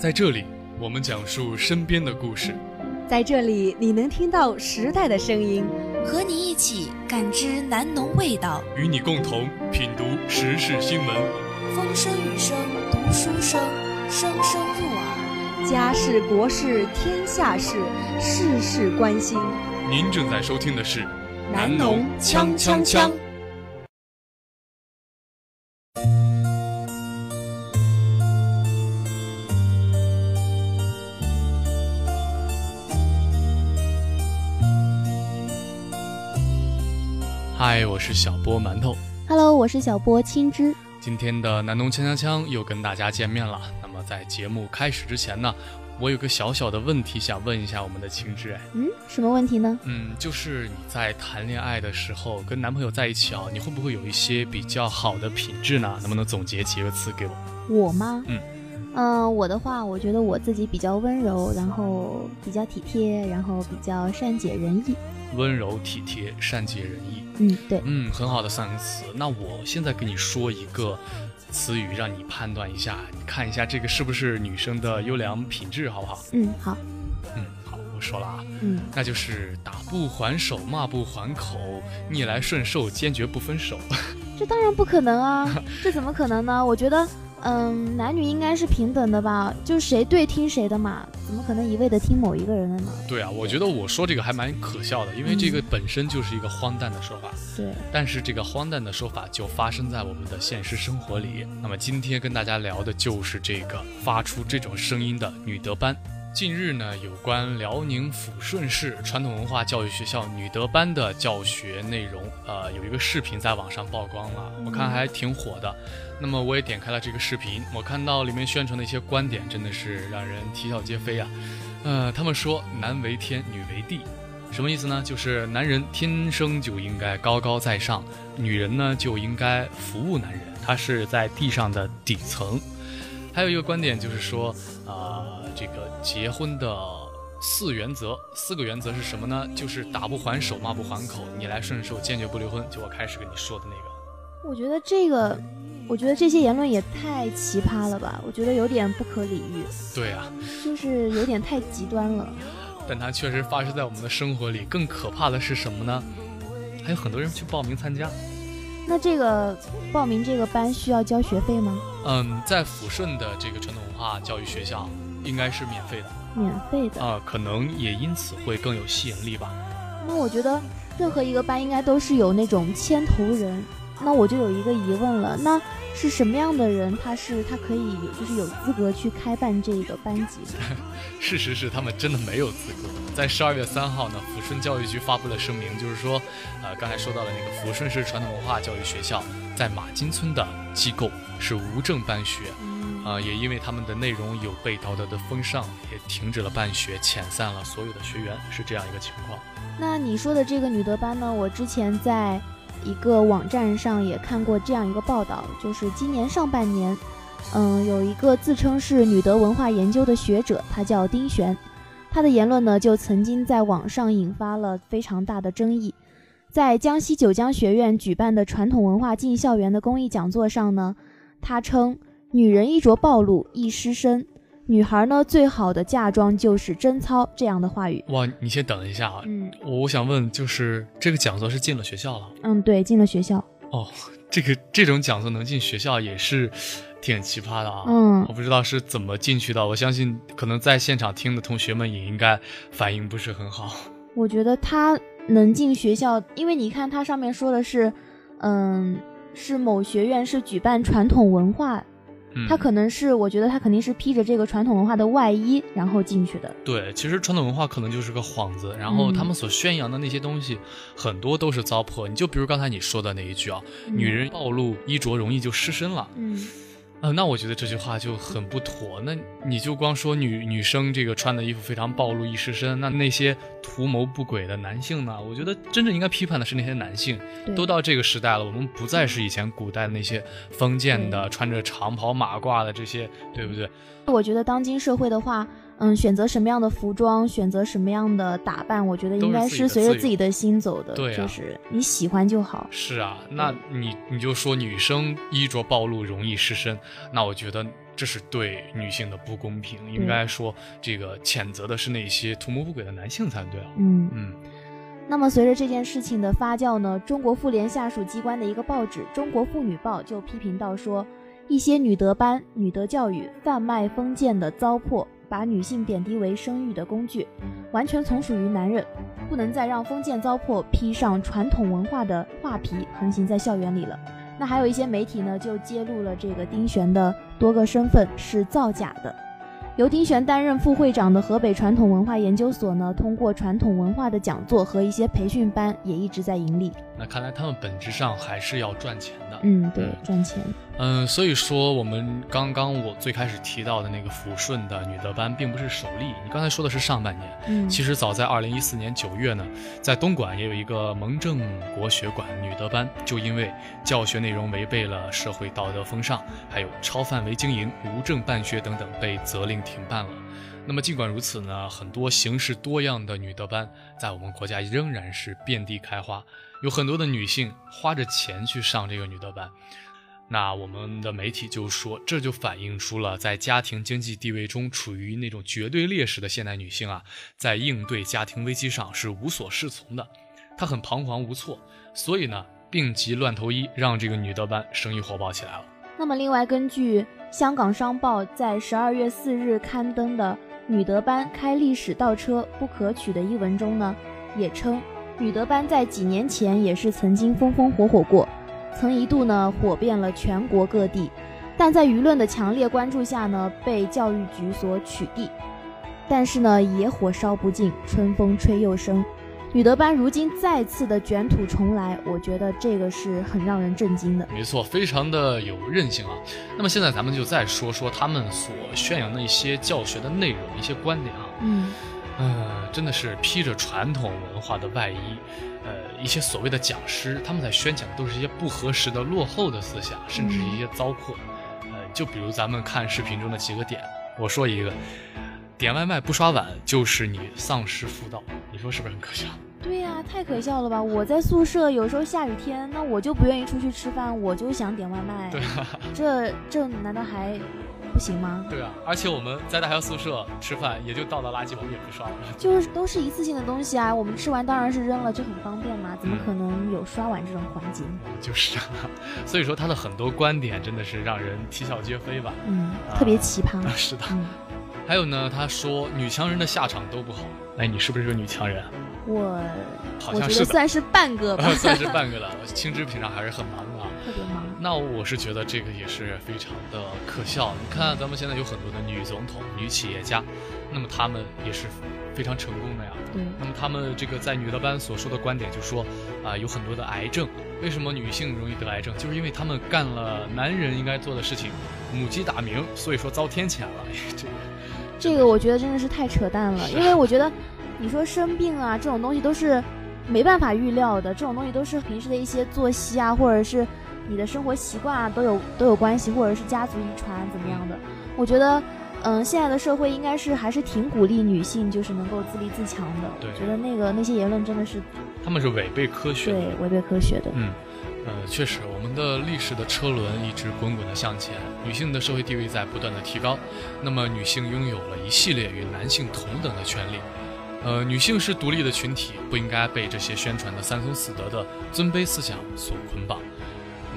在这里，我们讲述身边的故事。在这里，你能听到时代的声音，和你一起感知南农味道，与你共同品读时事新闻。风声雨声读书声，声声入耳。家事国事天下事，事事关心。您正在收听的是南农锵锵锵。嗨，我是小波馒头。Hello，我是小波青汁。今天的南农锵锵锵又跟大家见面了。那么在节目开始之前呢，我有个小小的问题想问一下我们的青汁。哎，嗯，什么问题呢？嗯，就是你在谈恋爱的时候，跟男朋友在一起啊，你会不会有一些比较好的品质呢？能不能总结几个词给我？我吗？嗯嗯、我的话，我觉得我自己比较温柔，然后比较体贴，然后比较善解人意。温柔、体贴、善解人意。嗯，对。嗯，很好的三个词。那我现在给你说一个词语，让你判断一下，你看一下这个是不是女生的优良品质，好不好？嗯，好。嗯，好，我说了啊，嗯，那就是打不还手，骂不还口，逆来顺受，坚决不分手。这当然不可能啊，这怎么可能呢？我觉得，嗯，男女应该是平等的吧，就谁对听谁的嘛，怎么可能一味的听某一个人的呢？对啊，我觉得我说这个还蛮可笑的，因为这个本身就是一个荒诞的说法。对，但是这个荒诞的说法就发生在我们的现实生活里。那么今天跟大家聊的就是这个发出这种声音的女德班。近日呢，有关辽宁抚顺市传统文化教育学校女德班的教学内容，呃，有一个视频在网上曝光了，我看还挺火的。那么我也点开了这个视频，我看到里面宣传的一些观点，真的是让人啼笑皆非啊。呃，他们说男为天，女为地，什么意思呢？就是男人天生就应该高高在上，女人呢就应该服务男人，她是在地上的底层。还有一个观点就是说，呃，这个结婚的四原则，四个原则是什么呢？就是打不还手，骂不还口，你来顺受，坚决不离婚。就我开始跟你说的那个。我觉得这个，我觉得这些言论也太奇葩了吧？我觉得有点不可理喻，对啊，就是有点太极端了。但它确实发生在我们的生活里。更可怕的是什么呢？还有很多人去报名参加。那这个报名这个班需要交学费吗？嗯，在抚顺的这个传统文化教育学校，应该是免费的免费的。啊、可能也因此会更有吸引力吧。那我觉得任何一个班应该都是有那种牵头人。那我就有一个疑问了，那是什么样的人，他是他可以有就是有资格去开办这个班级呢？事实是，他们真的没有资格。在十二月三号呢，抚顺教育局发布了声明，就是说，呃，刚才说到了那个抚顺市传统文化教育学校在马金村的机构是无证办学，嗯啊、也因为他们的内容有被道德的风尚，也停止了办学，遣散了所有的学员，是这样一个情况。那你说的这个女德班呢？我之前在一个网站上也看过这样一个报道，就是今年上半年，嗯，有一个自称是女德文化研究的学者，他叫丁璇，他的言论呢就曾经在网上引发了非常大的争议。在江西九江学院举办的传统文化进校园的公益讲座上呢，他称女人衣着暴露易失身，女孩呢最好的嫁妆就是贞操这样的话语。哇，你先等一下啊，嗯我我想问，就是这个讲座是进了学校了？嗯，对，进了学校。哦，这个这种讲座能进学校也是挺奇葩的啊。嗯我不知道是怎么进去的，我相信可能在现场听的同学们也应该反应不是很好。我觉得他能进学校，因为你看它上面说的是，嗯，是某学院是举办传统文化，嗯，他可能是，我觉得它肯定是披着这个传统文化的外衣，然后进去的。对，其实传统文化可能就是个幌子，然后嗯他们所宣扬的那些东西，很多都是糟粕。你就比如刚才你说的那一句啊，女人暴露衣着容易就失身了。嗯，呃，那我觉得这句话就很不妥。那你就光说女女生这个穿的衣服非常暴露易失身，那那些图谋不轨的男性呢？我觉得真正应该批判的是那些男性。都到这个时代了，我们不再是以前古代的那些封建的、穿着长袍马褂的这些，对不对？我觉得当今社会的话，嗯，选择什么样的服装，选择什么样的打扮，我觉得应该是随着自己的心走的，对，就是你喜欢就好。是啊，那你你就说女生衣着暴露容易失身，那我觉得这是对女性的不公平，应该说这个谴责的是那些图谋不轨的男性才对啊。嗯嗯。那么随着这件事情的发酵呢，中国妇联下属机关的一个报纸《中国妇女报》就批评到说，一些女德班、女德教育贩卖封建的糟粕。把女性贬低为生育的工具，完全从属于男人，不能再让封建糟粕披上传统文化的画皮横行在校园里了。那还有一些媒体呢，就揭露了这个丁璇的多个身份是造假的。由丁璇担任副会长的河北传统文化研究所呢，通过传统文化的讲座和一些培训班，也一直在盈利。那看来他们本质上还是要赚钱的。嗯，对，赚钱。嗯，所以说我们刚刚我最开始提到的那个抚顺的女德班，并不是首例。你刚才说的是上半年，嗯，其实早在二零一四年九月呢，在东莞也有一个蒙正国学馆女德班，就因为教学内容违背了社会道德风尚，还有超范围经营、无证办学等等，被责令停办了。那么尽管如此呢，很多形式多样的女德班在我们国家仍然是遍地开花，有很多的女性花着钱去上这个女德班。那我们的媒体就说，这就反映出了在家庭经济地位中处于那种绝对劣势的现代女性啊，在应对家庭危机上是无所适从的，她很彷徨无措，所以呢，病急乱投医，让这个女德班生意火爆起来了。那么，另外根据香港商报在十二月四日刊登的“女德班开历史倒车不可取”的一文中呢，也称女德班在几年前也是曾经风风火火过。曾一度呢火遍了全国各地，但在舆论的强烈关注下呢，被教育局所取缔。但是呢，野火烧不尽，春风吹又生，女德班如今再次的卷土重来，我觉得这个是很让人震惊的。没错，非常的有韧性啊。那么现在咱们就再说说他们所宣扬的一些教学的内容、一些观点啊。嗯，呃，真的是披着传统文化的外衣。呃，一些所谓的讲师，他们在宣讲的都是一些不合时的、落后的思想，甚至一些糟粕。呃，就比如咱们看视频中的几个点，我说一个，点外卖不刷碗就是你丧失妇道，你说是不是很可笑？对呀，太可笑了吧！我在宿舍有时候下雨天，那我就不愿意出去吃饭，我就想点外卖。对啊，这这难道还？不行吗？对啊，而且我们在大学宿舍吃饭，也就倒到垃圾，我们也不刷了。就是都是一次性的东西啊，我们吃完当然是扔了，就很方便嘛，怎么可能有刷碗这种环节？就是啊，所以说他的很多观点真的是让人啼笑皆非吧？嗯，特别奇葩。是的。还有呢，他说女强人的下场都不好。哎，你是不是个女强人？我好像是算是半个吧，算是半个了。清职平常还是很忙的，特别忙。那我是觉得这个也是非常的可笑。你看，咱们现在有很多的女总统、女企业家，那么她们也是非常成功的呀。对。那么她们这个在女德班所说的观点，就说啊，有很多的癌症。为什么女性容易得癌症？就是因为她们干了男人应该做的事情，母鸡打鸣，所以说遭天谴了。这个，这个我觉得真的是太扯淡了。因为我觉得，你说生病啊这种东西都是没办法预料的，这种东西都是平时的一些作息啊，或者是。你的生活习惯啊都有都有关系，或者是家族遗传怎么样的？我觉得，嗯，现在的社会应该是还是挺鼓励女性就是能够自立自强的。对，觉得那个那些言论真的是，他们是违背科学。对，违背科学的。嗯，呃，确实，我们的历史的车轮一直滚滚的向前，女性的社会地位在不断的提高，那么女性拥有了一系列与男性同等的权利。呃，女性是独立的群体，不应该被这些宣传的三从四德的尊卑思想所捆绑。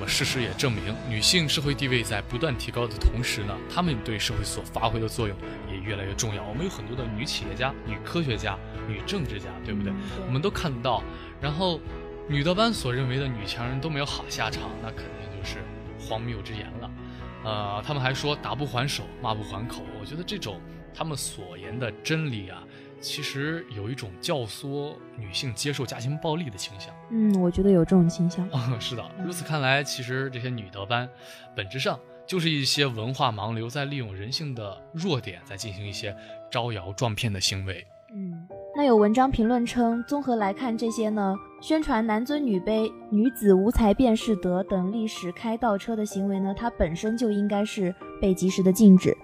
事实也证明，女性社会地位在不断提高的同时呢，她们对社会所发挥的作用也越来越重要。我们有很多的女企业家、女科学家、女政治家，对不对？我们都看得到。然后，女德班所认为的女强人都没有好下场，那肯定就是荒谬之言了。呃，他们还说打不还手，骂不还口。我觉得这种他们所言的真理啊。其实有一种教唆女性接受家庭暴力的倾向。嗯，我觉得有这种倾向。啊，是的。如此看来，其实这些女德班，本质上就是一些文化盲流在利用人性的弱点，在进行一些招摇撞骗的行为。嗯，那有文章评论称，综合来看，这些呢，宣传男尊女卑、女子无才便是德等历史开倒车的行为呢，它本身就应该是被及时的禁止。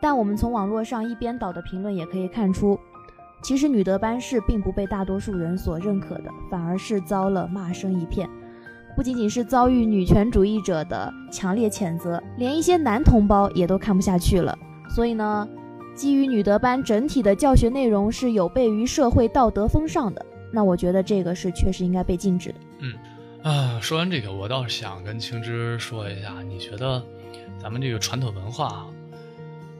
但我们从网络上一边倒的评论也可以看出，其实女德班是并不被大多数人所认可的，反而是遭了骂声一片。不仅仅是遭遇女权主义者的强烈谴责，连一些男同胞也都看不下去了。所以呢，基于女德班整体的教学内容是有悖于社会道德风尚的，那我觉得这个是确实应该被禁止的。嗯，啊，说完这个，我倒是想跟青芝说一下，你觉得咱们这个传统文化，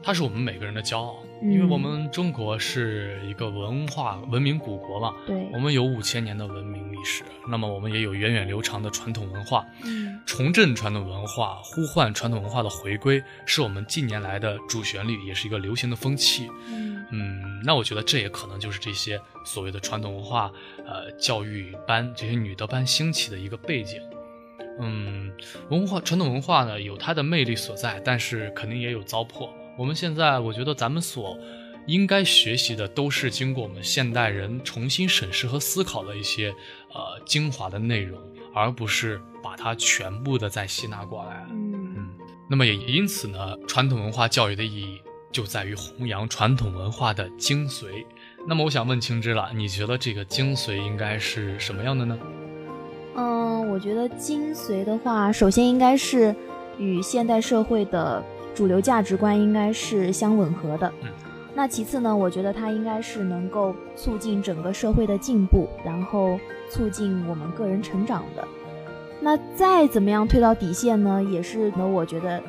它是我们每个人的骄傲。因为我们中国是一个文化文明古国嘛，对，我们有五千年的文明历史，那么我们也有源远流长的传统文化。嗯，重振传统文化，呼唤传统文化的回归，是我们近年来的主旋律，也是一个流行的风气。嗯嗯，那我觉得这也可能就是这些所谓的传统文化，呃，教育班这些女德班兴起的一个背景。嗯，文化传统文化呢有它的魅力所在，但是肯定也有糟粕。我们现在，我觉得咱们所应该学习的，都是经过我们现代人重新审视和思考的一些呃精华的内容，而不是把它全部的再吸纳过来。嗯嗯，那么也因此呢，传统文化教育的意义就在于弘扬传统文化的精髓。那么我想问青芝了，你觉得这个精髓应该是什么样的呢？嗯，我觉得精髓的话，首先应该是与现代社会的。主流价值观应该是相吻合的。嗯，那其次呢？我觉得它应该是能够促进整个社会的进步，然后促进我们个人成长的。那再怎么样推到底线呢？也是呢，我觉得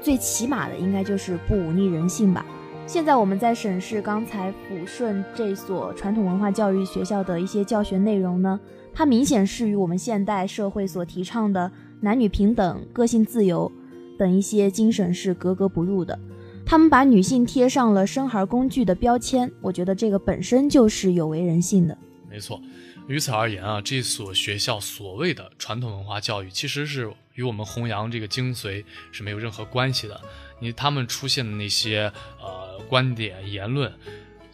最起码的应该就是不忤逆人性吧。现在我们在审视刚才抚顺这所传统文化教育学校的一些教学内容呢，它明显是与我们现代社会所提倡的男女平等、个性自由。等一些精神是格格不入的，他们把女性贴上了生孩工具的标签，我觉得这个本身就是有违人性的。没错，于此而言啊，这所学校所谓的传统文化教育，其实是与我们弘扬这个精髓是没有任何关系的。你他们出现的那些呃观点言论。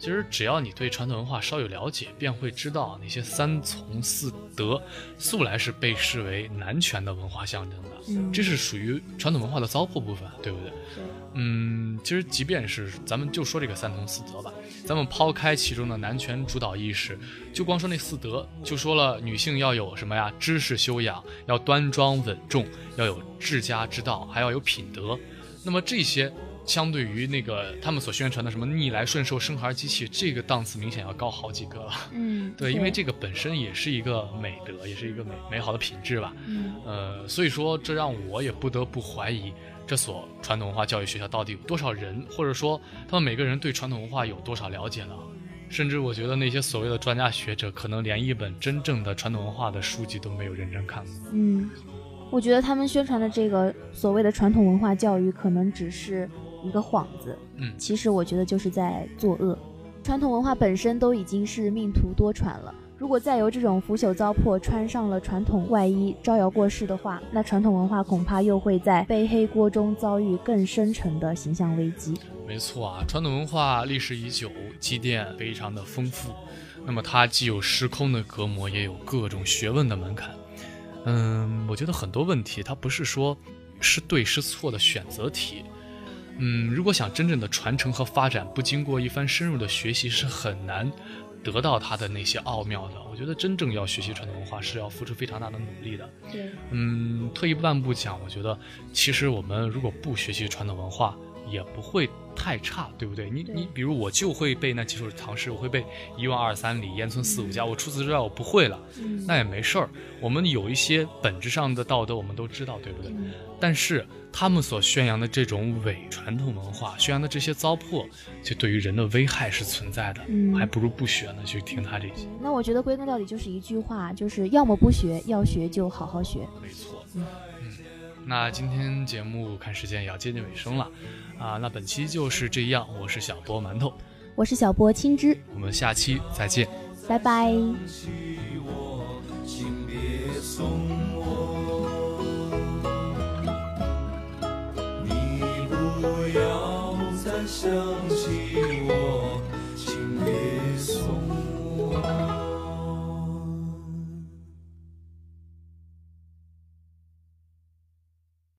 其实只要你对传统文化稍有了解，便会知道那些三从四德素来是被视为男权的文化象征的，这是属于传统文化的糟粕部分，对不对？对。嗯，其实即便是咱们就说这个三从四德吧，咱们抛开其中的男权主导意识，就光说那四德，就说了女性要有什么呀？知识修养，要端庄稳重，要有治家之道，还要有品德。那么这些。相对于那个他们所宣传的什么逆来顺受生孩机器，这个档次明显要高好几个了。嗯，对，因为这个本身也是一个美德，也是一个美美好的品质吧。嗯，呃，所以说这让我也不得不怀疑这所传统文化教育学校到底有多少人，或者说他们每个人对传统文化有多少了解呢？甚至我觉得那些所谓的专家学者，可能连一本真正的传统文化的书籍都没有认真看过。嗯，我觉得他们宣传的这个所谓的传统文化教育，可能只是。一个幌子，嗯，其实我觉得就是在作恶。传统文化本身都已经是命途多舛了，如果再由这种腐朽糟粕穿上了传统外衣，招摇过市的话，那传统文化恐怕又会在背黑锅中遭遇更深沉的形象危机。没错啊，传统文化历史已久，积淀非常的丰富，那么它既有时空的隔膜，也有各种学问的门槛。嗯，我觉得很多问题它不是说是对是错的选择题。嗯，如果想真正的传承和发展，不经过一番深入的学习，是很难得到它的那些奥妙的。我觉得真正要学习传统文化，是要付出非常大的努力的。对，嗯，退一万步讲，我觉得其实我们如果不学习传统文化，也不会太差，对不对？你你比如我就会背那几首唐诗，我会背一万二三里，烟村四五家。我除此之外我不会了，那也没事儿。我们有一些本质上的道德，我们都知道，对不对？但是他们所宣扬的这种伪传统文化，宣扬的这些糟粕，就对于人的危害是存在的。嗯，还不如不学呢，去听他这些。那我觉得归根到底就是一句话，就是要么不学，要学就好好学。没错。嗯嗯，那今天节目看时间也要接近尾声了。啊，那本期就是这样。我是小波馒头，我是小波青汁，我们下期再见，拜拜。你不要再想起。